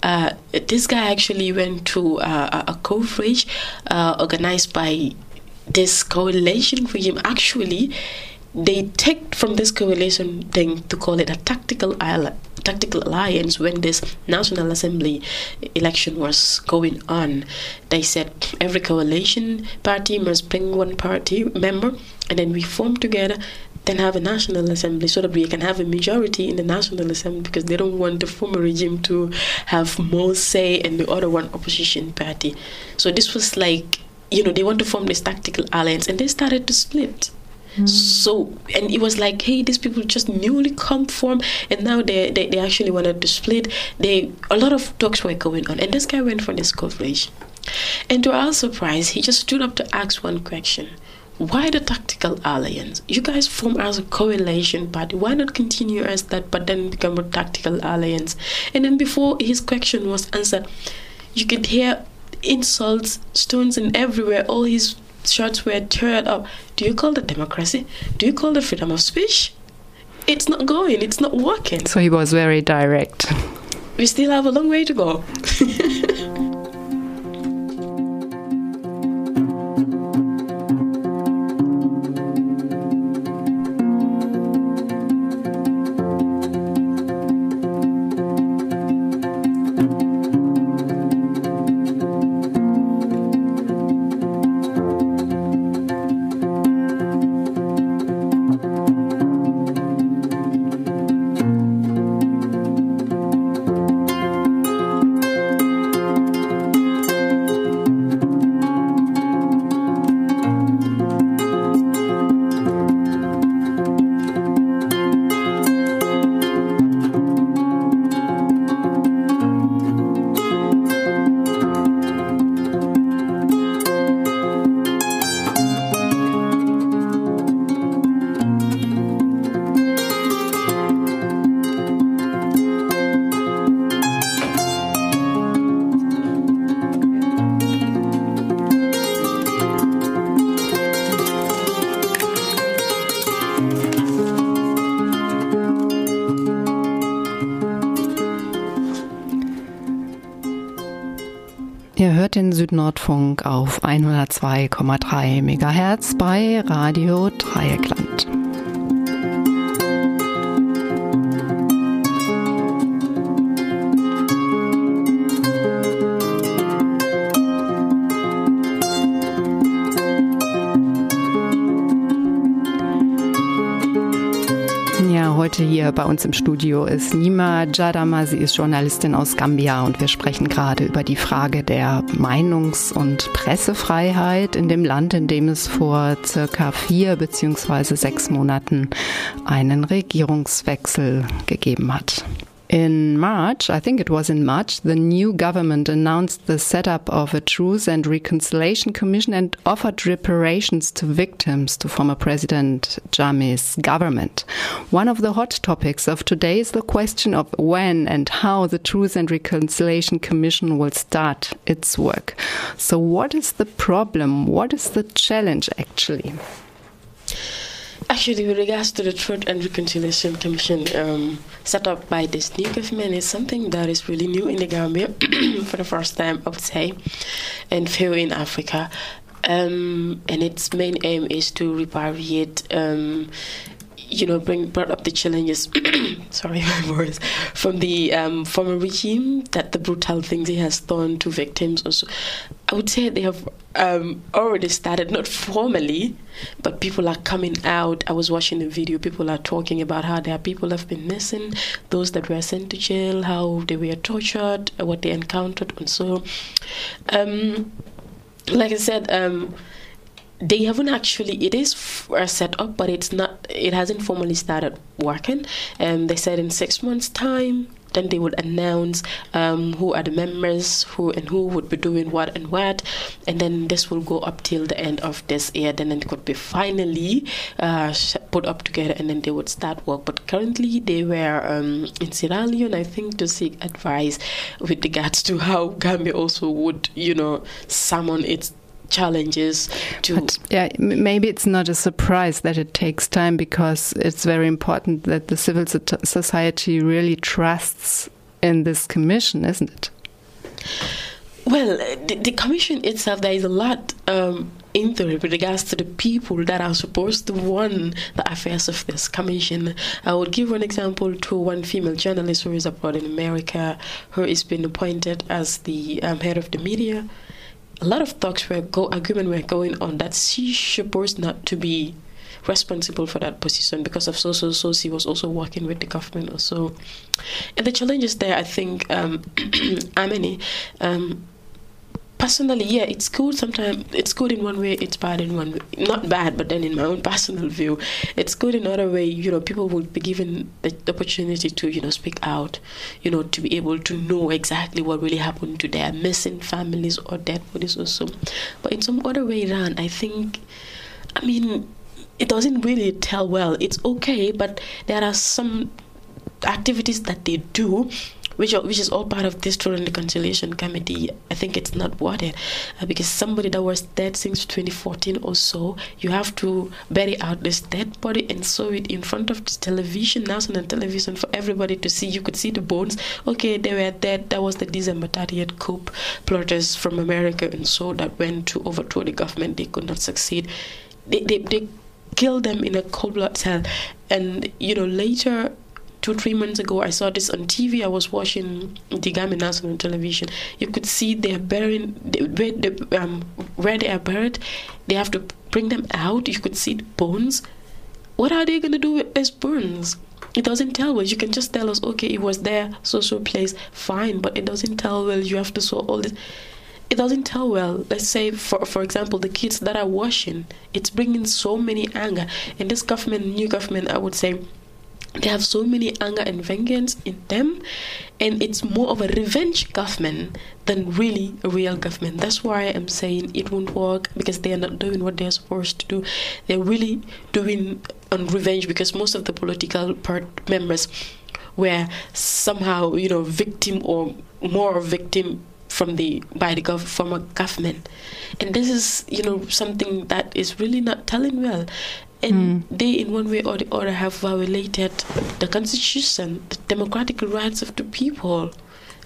Uh, this guy actually went to uh, a coverage uh, organized by this coalition regime actually they take from this coalition thing to call it a tactical tactical alliance when this national assembly election was going on they said every coalition party must bring one party member and then we form together then have a national assembly so that we can have a majority in the national assembly because they don't want the former regime to have more say and the other one opposition party so this was like you know, they want to form this tactical alliance and they started to split. Mm. So and it was like, hey, these people just newly come from, and now they, they they actually wanted to split. They a lot of talks were going on, and this guy went for this coverage, and to our surprise, he just stood up to ask one question: Why the tactical alliance? You guys form as a coalition party. Why not continue as that, but then become a tactical alliance? And then before his question was answered, you could hear insults, stones, and everywhere. All his shots were teared up. Do you call that democracy? Do you call that freedom of speech? It's not going. It's not working. So he was very direct. We still have a long way to go. [laughs] Südnordfunk auf 102,3 MHz bei Radio Dreieckland. Bei uns im Studio ist Nima Jadama. Sie ist Journalistin aus Gambia und wir sprechen gerade über die Frage der Meinungs- und Pressefreiheit in dem Land, in dem es vor circa vier beziehungsweise sechs Monaten einen Regierungswechsel gegeben hat. In March, I think it was in March, the new government announced the setup of a Truth and Reconciliation Commission and offered reparations to victims to former President Jammeh's government. One of the hot topics of today is the question of when and how the Truth and Reconciliation Commission will start its work. So, what is the problem? What is the challenge actually? Actually, with regards to the Truth and Reconciliation Commission um, set up by this new government, is something that is really new in the Gambia [clears throat] for the first time, I would say, and few in Africa. Um, and its main aim is to repatriate um, you know, bring brought up the challenges. [coughs] sorry, [laughs] my voice from the um, former regime that the brutal things he has done to victims. Also, I would say they have um, already started, not formally, but people are coming out. I was watching the video. People are talking about how their people have been missing, those that were sent to jail, how they were tortured, what they encountered, and so. Um, like I said. Um, they haven't actually it is set up but it's not it hasn't formally started working. And they said in six months time then they would announce um, who are the members who and who would be doing what and what and then this will go up till the end of this year. Then it could be finally uh, put up together and then they would start work. But currently they were um, in Sierra Leone I think to seek advice with regards to how Gambia also would you know summon its challenges to but, yeah maybe it's not a surprise that it takes time because it's very important that the civil society really trusts in this commission isn't it well the, the commission itself there is a lot um, into it with regards to the people that are supposed to run the affairs of this commission. I would give one example to one female journalist who is abroad in America, who is being appointed as the um, head of the media a lot of talks were go argument were going on that she supposed not to be responsible for that position because of so so so she was also working with the government also. And the challenges there i think um [clears throat] many um personally, yeah, it's good. Sometimes it's good in one way, it's bad in one way. Not bad, but then in my own [laughs] personal view, it's good in another way. You know, people would be given the opportunity to, you know, speak out, you know, to be able to know exactly what really happened to their missing families or dead bodies or so. But in some other way around, I think, I mean, it doesn't really tell well. It's okay, but there are some activities that they do which which is all part of this Truth and Reconciliation Committee. I think it's not worth it uh, because somebody that was dead since 2014 or so, you have to bury out this dead body and show it in front of the television, national television, for everybody to see. You could see the bones. Okay, they were dead. That was the December 30th coup plotters from America and so that went to overthrow the government. They could not succeed. They, they, they killed them in a cold blood cell. And, you know, later two three months ago i saw this on tv i was watching the Gambia national television. You could see they're burying where, the, um, where they are buried. They have to bring them out. You could see the bones. What are they going to do with these bones? It doesn't tell well. You can just tell us okay it was there so so place fine. But it doesn't tell well. You have to show all this. It doesn't tell well. Let's say, for for example, the kids that are washing, it's bringing so many anger. And this government, new government, I would say, they have so many anger and vengeance in them and it's more of a revenge government than really a real government. That's why i'm saying it won't work because they are not doing what they're supposed to do. They're really doing on revenge because most of the political part members were somehow you know victim or more victim from the by the gov- former government. And this is you know something that is really not telling well and mm. they in one way or the other have violated the constitution the democratic rights of the people.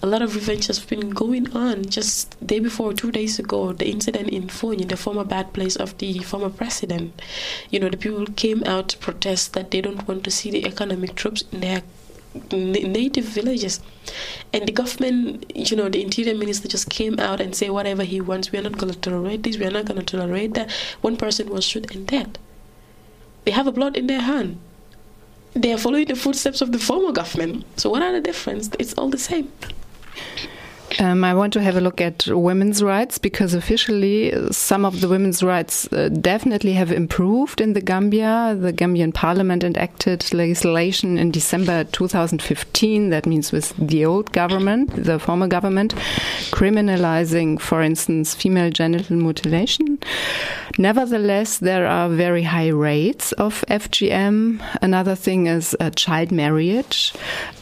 A lot of revenge has been going on. Just day before two days ago the incident in Fonyi, the former bad place of the former president. You know the people came out to protest that they don't want to see the economic troops in their native villages. And the government you know the interior minister just came out and say whatever he wants. We are not going to tolerate this. We are not going to tolerate that. One person was shot and dead they have a blood in their hand. they are following the footsteps of the former government. So what are the difference? It's all the same. Um, I want to have a look at women's rights because officially some of the women's rights uh, definitely have improved in the Gambia. The Gambian parliament enacted legislation in December 2015, that means with the old government, the former government, criminalizing, for instance, female genital mutilation. Nevertheless, there are very high rates of FGM. Another thing is uh, child marriage.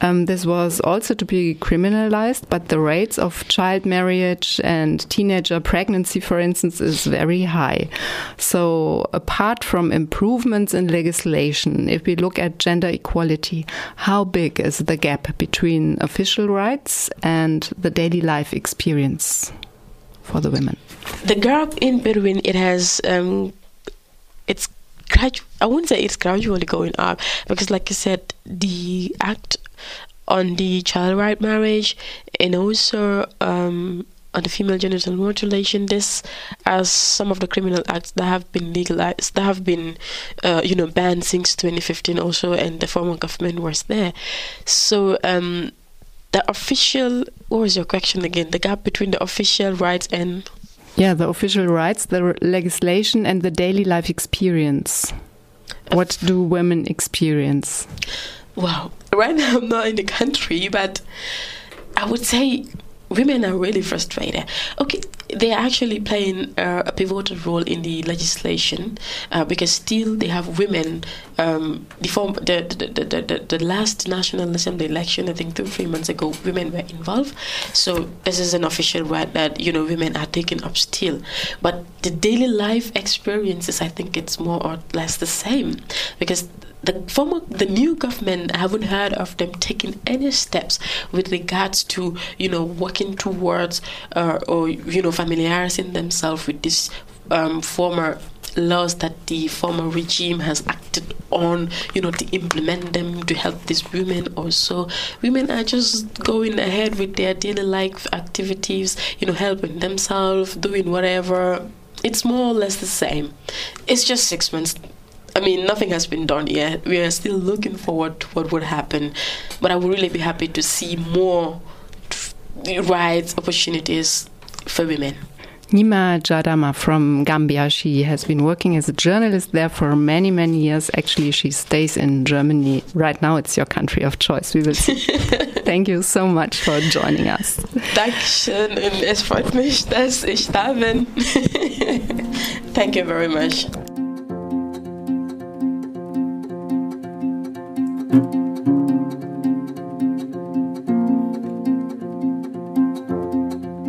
Um, this was also to be criminalized, but the rates of child marriage and teenager pregnancy, for instance, is very high. So, apart from improvements in legislation, if we look at gender equality, how big is the gap between official rights and the daily life experience for the women? The gap in between it has um, it's I wouldn't say it's gradually going up because, like I said, the act on the child right marriage and also um, on the female genital mutilation. This as some of the criminal acts that have been legalized that have been uh, you know banned since 2015 also and the former government was there. So um, the official what was your question again? The gap between the official rights and yeah the official rights the legislation and the daily life experience. What do women experience Wow. Right now, I'm not in the country, but I would say women are really frustrated. Okay, they are actually playing uh, a pivotal role in the legislation uh, because still they have women. Um, the, the, the, the, the, the last National Assembly election, I think two three months ago, women were involved. So this is an official right that you know women are taking up still. But the daily life experiences, I think it's more or less the same because the former the new government I haven't heard of them taking any steps with regards to you know working towards uh, or you know familiarizing themselves with this um, former laws that the former regime has acted on you know to implement them to help these women also. Women are just going ahead with their daily life activities you know helping themselves doing whatever. It's more or less the same. It's just six months I mean, nothing has been done yet. We are still looking forward to what would happen. But I would really be happy to see more rights, opportunities for women. Nima Jadama from Gambia. She has been working as a journalist there for many, many years. Actually, she stays in Germany. Right now, it's your country of choice. We will see. [laughs] Thank you so much for joining us. Dankeschön und es freut mich, dass ich da bin. [laughs] Thank you very much. thank you.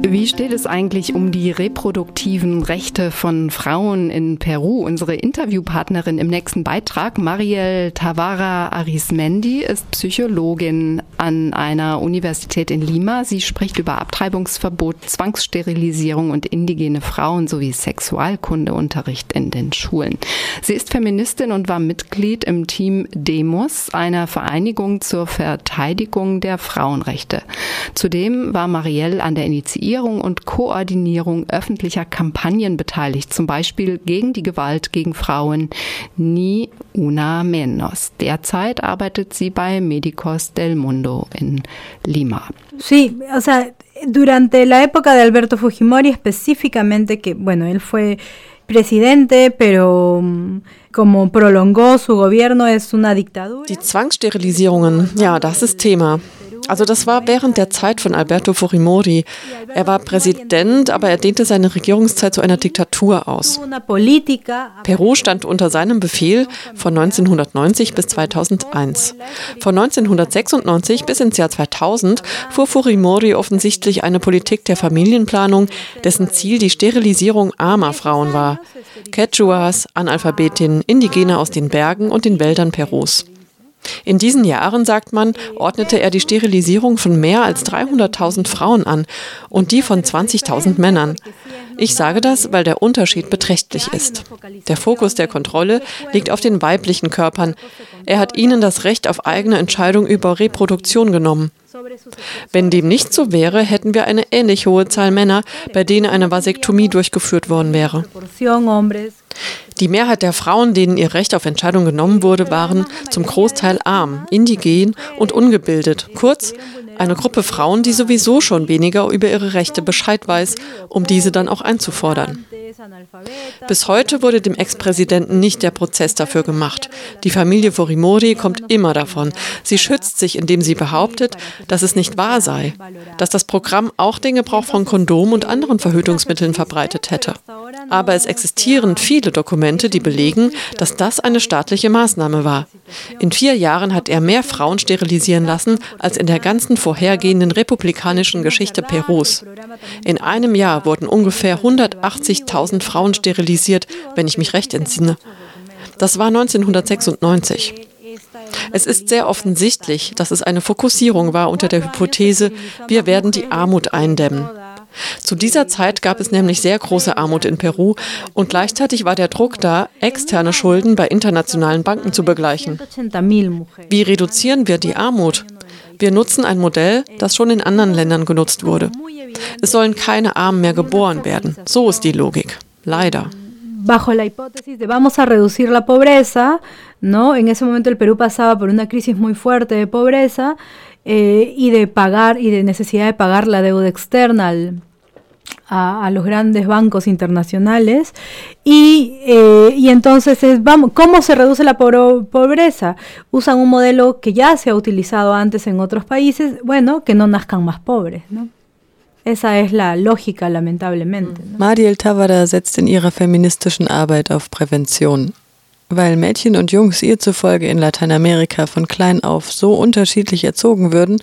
Wie steht es eigentlich um die reproduktiven Rechte von Frauen in Peru? Unsere Interviewpartnerin im nächsten Beitrag, Mariel Tavara Arismendi, ist Psychologin an einer Universität in Lima. Sie spricht über Abtreibungsverbot, Zwangssterilisierung und indigene Frauen sowie Sexualkundeunterricht in den Schulen. Sie ist Feministin und war Mitglied im Team Demos, einer Vereinigung zur Verteidigung der Frauenrechte. Zudem war Marielle an der Initiierung und Koordinierung öffentlicher Kampagnen beteiligt, zum Beispiel gegen die Gewalt gegen Frauen Ni Una Menos. Derzeit arbeitet sie bei Medicos del Mundo in Lima. Sí, o sea, durante la época de Alberto Fujimori específicamente, que bueno, él fue presidente, pero como prolongó su gobierno es una dictadura. Die Zwangssterilisierungen, ja, das ist Thema. Also das war während der Zeit von Alberto Fujimori. Er war Präsident, aber er dehnte seine Regierungszeit zu einer Diktatur aus. Peru stand unter seinem Befehl von 1990 bis 2001. Von 1996 bis ins Jahr 2000 fuhr Fujimori offensichtlich eine Politik der Familienplanung, dessen Ziel die Sterilisierung armer Frauen war. Quechuas, Analphabetinnen, Indigene aus den Bergen und den Wäldern Perus. In diesen Jahren, sagt man, ordnete er die Sterilisierung von mehr als 300.000 Frauen an und die von 20.000 Männern. Ich sage das, weil der Unterschied beträchtlich ist. Der Fokus der Kontrolle liegt auf den weiblichen Körpern. Er hat ihnen das Recht auf eigene Entscheidung über Reproduktion genommen. Wenn dem nicht so wäre, hätten wir eine ähnlich hohe Zahl Männer, bei denen eine Vasektomie durchgeführt worden wäre. Die Mehrheit der Frauen, denen ihr Recht auf Entscheidung genommen wurde, waren zum Großteil arm, indigen und ungebildet. Kurz, eine Gruppe Frauen, die sowieso schon weniger über ihre Rechte Bescheid weiß, um diese dann auch einzufordern. Bis heute wurde dem Ex-Präsidenten nicht der Prozess dafür gemacht. Die Familie Forimori kommt immer davon. Sie schützt sich, indem sie behauptet, dass es nicht wahr sei, dass das Programm auch den Gebrauch von Kondomen und anderen Verhütungsmitteln verbreitet hätte. Aber es existieren viele Dokumente, die belegen, dass das eine staatliche Maßnahme war. In vier Jahren hat er mehr Frauen sterilisieren lassen als in der ganzen vorhergehenden republikanischen Geschichte Perus. In einem Jahr wurden ungefähr 180.000 Frauen sterilisiert, wenn ich mich recht entsinne. Das war 1996. Es ist sehr offensichtlich, dass es eine Fokussierung war unter der Hypothese, wir werden die Armut eindämmen. Zu dieser Zeit gab es nämlich sehr große Armut in Peru und gleichzeitig war der Druck da, externe Schulden bei internationalen Banken zu begleichen. Wie reduzieren wir die Armut? Wir nutzen ein Modell, das schon in anderen Ländern genutzt wurde. Es sollen keine Armen mehr geboren werden. So ist die Logik. Leider. bajo la hipótesis de vamos a reducir la pobreza, ¿no? En ese momento el Perú pasaba por una crisis muy fuerte de pobreza eh, y de pagar y de necesidad de pagar la deuda externa al, a, a, los grandes bancos internacionales y, eh, y entonces es, vamos, ¿cómo se reduce la pobreza? Usan un modelo que ya se ha utilizado antes en otros países, bueno, que no nazcan más pobres, ¿no? Esa es la lógica, lamentablemente. ¿no? Mariel Tavada setzt in ihrer feministischen Arbeit auf Prävention. Weil Mädchen und Jungs ihr zufolge in Lateinamerika von klein auf so unterschiedlich erzogen würden,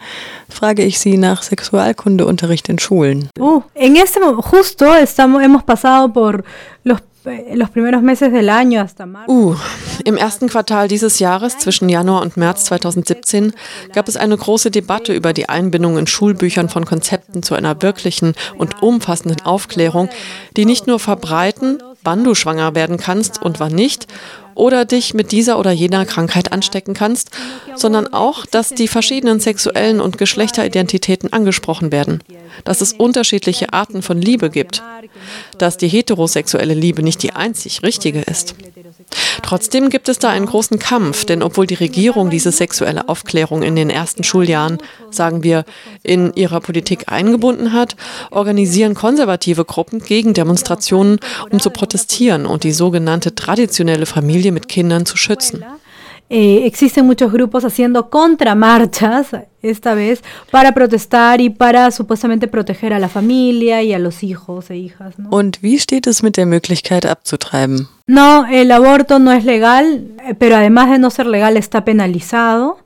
frage ich sie nach Sexualkundeunterricht in Schulen. Uh, en este justo estamos, hemos pasado por los Uh, im ersten Quartal dieses Jahres, zwischen Januar und März 2017, gab es eine große Debatte über die Einbindung in Schulbüchern von Konzepten zu einer wirklichen und umfassenden Aufklärung, die nicht nur verbreiten, wann du schwanger werden kannst und wann nicht, oder dich mit dieser oder jener Krankheit anstecken kannst, sondern auch, dass die verschiedenen sexuellen und Geschlechteridentitäten angesprochen werden, dass es unterschiedliche Arten von Liebe gibt, dass die heterosexuelle Liebe nicht die einzig richtige ist. Trotzdem gibt es da einen großen Kampf, denn obwohl die Regierung diese sexuelle Aufklärung in den ersten Schuljahren, sagen wir, in ihrer Politik eingebunden hat, organisieren konservative Gruppen gegen Demonstrationen, um zu protestieren und die sogenannte traditionelle Familie mit Kindern zu schützen. Eh, existen muchos grupos haciendo contramarchas, esta vez, para protestar y para supuestamente proteger a la familia y a los hijos e hijas. ¿no? Und wie steht es mit der Möglichkeit abzutreiben? No, el aborto no es legal, eh, pero además de no ser legal está penalizado.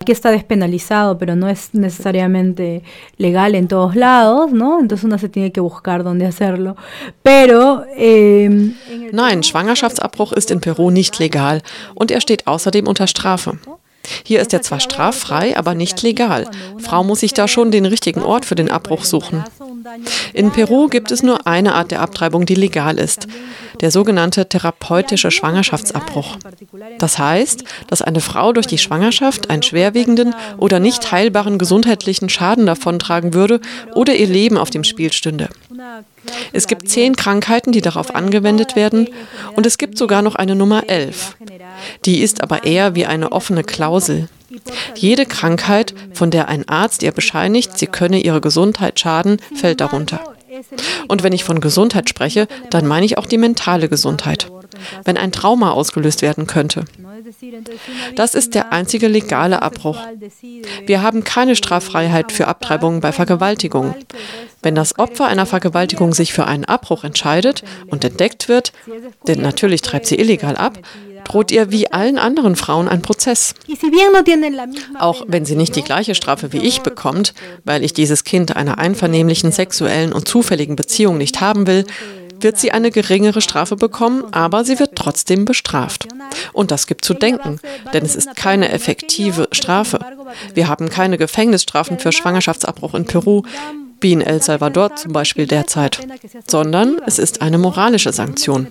Aquí está despenalizado, pero no es necesariamente legal en todos lados, ¿no? Entonces uno se tiene que buscar dónde hacerlo. Pero eh, Nein, Schwangerschaftsabbruch ist in Peru nicht legal und er steht außerdem unter Strafe. Hier ist er zwar straffrei, aber nicht legal. Frau muss sich da schon den richtigen Ort für den Abbruch suchen. In Peru gibt es nur eine Art der Abtreibung, die legal ist, der sogenannte therapeutische Schwangerschaftsabbruch. Das heißt, dass eine Frau durch die Schwangerschaft einen schwerwiegenden oder nicht heilbaren gesundheitlichen Schaden davontragen würde oder ihr Leben auf dem Spiel stünde. Es gibt zehn Krankheiten, die darauf angewendet werden und es gibt sogar noch eine Nummer elf. Die ist aber eher wie eine offene Klausel. Jede Krankheit, von der ein Arzt ihr bescheinigt, sie könne ihre Gesundheit schaden, fällt darunter. Und wenn ich von Gesundheit spreche, dann meine ich auch die mentale Gesundheit. Wenn ein Trauma ausgelöst werden könnte. Das ist der einzige legale Abbruch. Wir haben keine Straffreiheit für Abtreibungen bei Vergewaltigung. Wenn das Opfer einer Vergewaltigung sich für einen Abbruch entscheidet und entdeckt wird, denn natürlich treibt sie illegal ab, droht ihr wie allen anderen Frauen ein Prozess. Auch wenn sie nicht die gleiche Strafe wie ich bekommt, weil ich dieses Kind einer einvernehmlichen sexuellen und zufälligen Beziehung nicht haben will, wird sie eine geringere Strafe bekommen, aber sie wird trotzdem bestraft. Und das gibt zu denken, denn es ist keine effektive Strafe. Wir haben keine Gefängnisstrafen für Schwangerschaftsabbruch in Peru. Wie in El Salvador zum Beispiel derzeit, sondern es ist eine moralische Sanktion.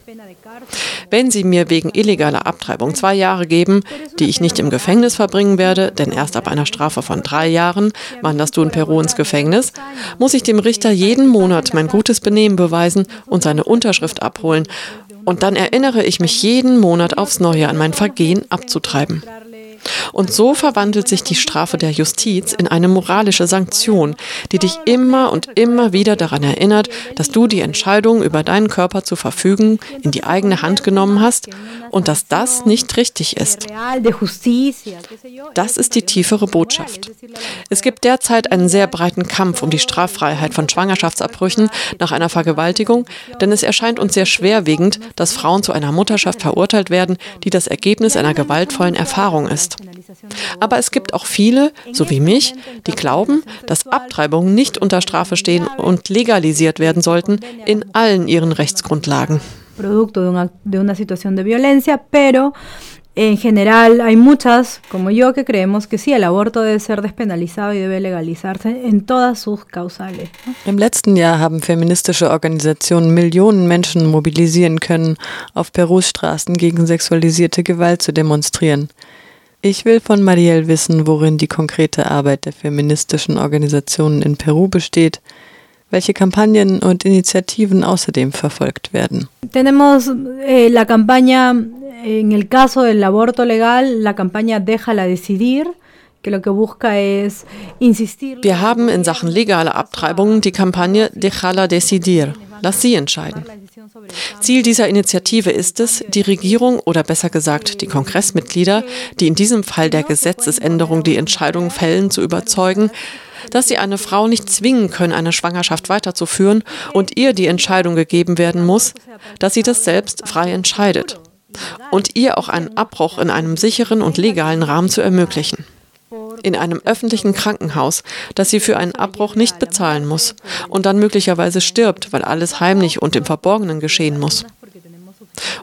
Wenn Sie mir wegen illegaler Abtreibung zwei Jahre geben, die ich nicht im Gefängnis verbringen werde, denn erst ab einer Strafe von drei Jahren wanderst du in Peru ins Gefängnis, muss ich dem Richter jeden Monat mein gutes Benehmen beweisen und seine Unterschrift abholen. Und dann erinnere ich mich jeden Monat aufs Neue an mein Vergehen abzutreiben. Und so verwandelt sich die Strafe der Justiz in eine moralische Sanktion, die dich immer und immer wieder daran erinnert, dass du die Entscheidung über deinen Körper zu verfügen in die eigene Hand genommen hast und dass das nicht richtig ist. Das ist die tiefere Botschaft. Es gibt derzeit einen sehr breiten Kampf um die Straffreiheit von Schwangerschaftsabbrüchen nach einer Vergewaltigung, denn es erscheint uns sehr schwerwiegend, dass Frauen zu einer Mutterschaft verurteilt werden, die das Ergebnis einer gewaltvollen Erfahrung ist. Aber es gibt auch viele, so wie mich, die glauben, dass Abtreibungen nicht unter Strafe stehen und legalisiert werden sollten in allen ihren Rechtsgrundlagen. Producto de una, de una situación de violencia, pero en general hay muchas, como yo, que creemos que sí, el aborto debe ser despenalizado y debe legalizarse en todas sus causales. Im letzten Jahr haben feministische Organisationen Millionen Menschen mobilisieren können, auf Perus Straßen gegen sexualisierte Gewalt zu demonstrieren. Ich will von Marielle wissen, worin die konkrete Arbeit der feministischen Organisationen in Peru besteht, welche Kampagnen und Initiativen außerdem verfolgt werden. Tenemos eh, la campaña, en el caso del aborto legal, la campaña Déjala decidir. Wir haben in Sachen legale Abtreibungen die Kampagne Déjala decidir. Lass sie entscheiden. Ziel dieser Initiative ist es, die Regierung oder besser gesagt die Kongressmitglieder, die in diesem Fall der Gesetzesänderung die Entscheidung fällen, zu überzeugen, dass sie eine Frau nicht zwingen können, eine Schwangerschaft weiterzuführen und ihr die Entscheidung gegeben werden muss, dass sie das selbst frei entscheidet und ihr auch einen Abbruch in einem sicheren und legalen Rahmen zu ermöglichen in einem öffentlichen Krankenhaus, das sie für einen Abbruch nicht bezahlen muss und dann möglicherweise stirbt, weil alles heimlich und im Verborgenen geschehen muss.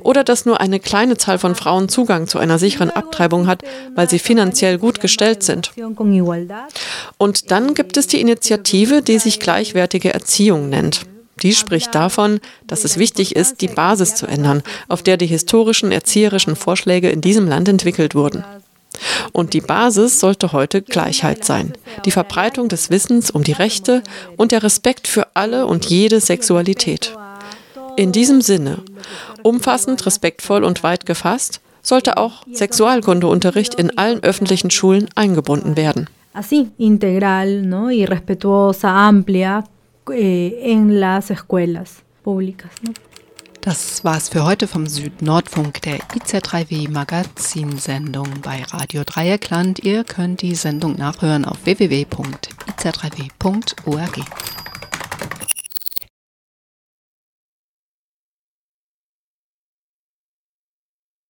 Oder dass nur eine kleine Zahl von Frauen Zugang zu einer sicheren Abtreibung hat, weil sie finanziell gut gestellt sind. Und dann gibt es die Initiative, die sich gleichwertige Erziehung nennt. Die spricht davon, dass es wichtig ist, die Basis zu ändern, auf der die historischen erzieherischen Vorschläge in diesem Land entwickelt wurden. Und die Basis sollte heute Gleichheit sein. Die Verbreitung des Wissens um die Rechte und der Respekt für alle und jede Sexualität. In diesem Sinne, umfassend, respektvoll und weit gefasst, sollte auch Sexualkundeunterricht in allen öffentlichen Schulen eingebunden werden. Así, integral ¿no? y respetuosa, amplia eh, en las escuelas públicas. ¿no? Das war's für heute vom Südnordfunk, der IZ3W Magazinsendung bei Radio Dreieckland. Ihr könnt die Sendung nachhören auf www.iz3w.org.